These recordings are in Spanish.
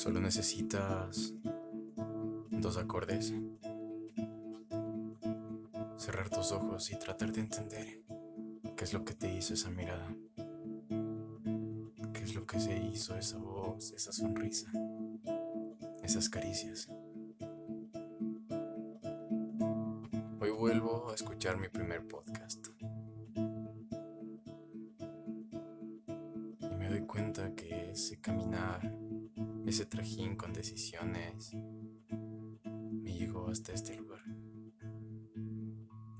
Solo necesitas dos acordes, cerrar tus ojos y tratar de entender qué es lo que te hizo esa mirada, qué es lo que se hizo esa voz, esa sonrisa, esas caricias. Hoy vuelvo a escuchar mi primer podcast. Y me doy cuenta que ese caminar, ese trajín con decisiones, me llegó hasta este lugar.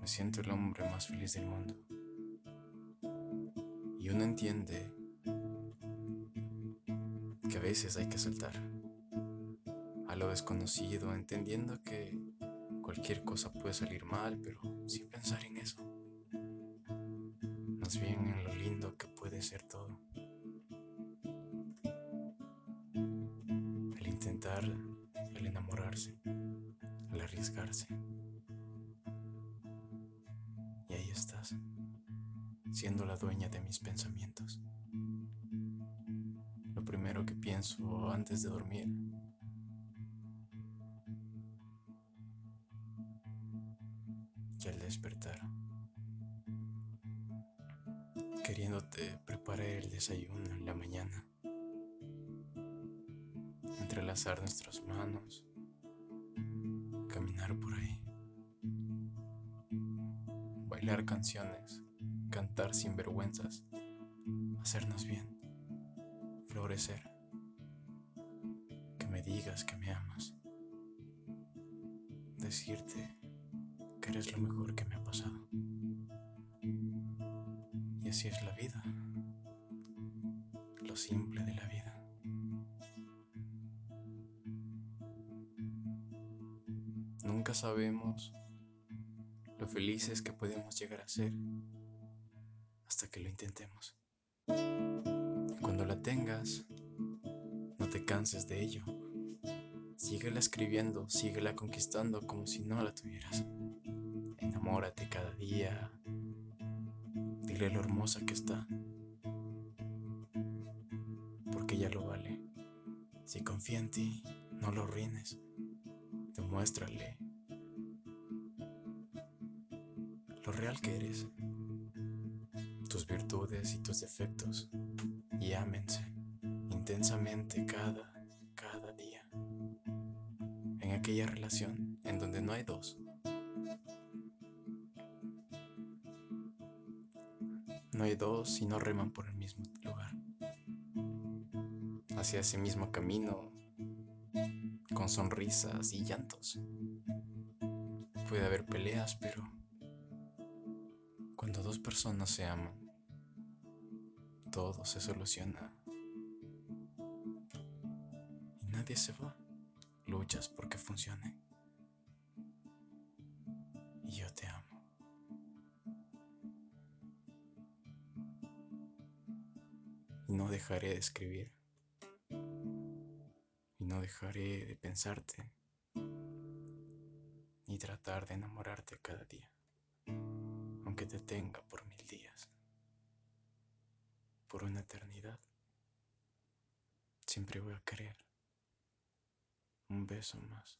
Me siento el hombre más feliz del mundo. Y uno entiende que a veces hay que saltar a lo desconocido, entendiendo que cualquier cosa puede salir mal, pero sin pensar en eso. Más bien en lo lindo que puede ser todo. Intentar, el enamorarse, el arriesgarse. Y ahí estás, siendo la dueña de mis pensamientos. Lo primero que pienso antes de dormir y al despertar, queriéndote preparar el desayuno en la mañana, entrelazar nuestras manos, caminar por ahí, bailar canciones, cantar sin vergüenzas, hacernos bien, florecer, que me digas que me amas, decirte eres lo mejor que me ha pasado. Y así es la vida, lo simple de la vida. Nunca sabemos lo felices que podemos llegar a ser hasta que lo intentemos. Cuando la tengas, no te canses de ello. Síguela escribiendo, síguela conquistando como si no la tuvieras. Enamórate cada día. Dile lo hermosa que está. Porque ella lo vale. Si confía en ti, no lo arruines. Demuéstrale lo real que eres. Tus virtudes y tus defectos. Y ámense intensamente cada, cada día. En aquella relación en donde no hay dos No hay dos y no reman por el mismo lugar. Hacia ese mismo camino, con sonrisas y llantos. Puede haber peleas, pero cuando dos personas se aman, todo se soluciona. Y nadie se va. Luchas porque funcione. Y yo te amo. no dejaré de escribir no dejaré de pensarte ni tratar de enamorarte cada día, aunque te tenga por mil días, por una eternidad. Siempre voy a querer un beso más.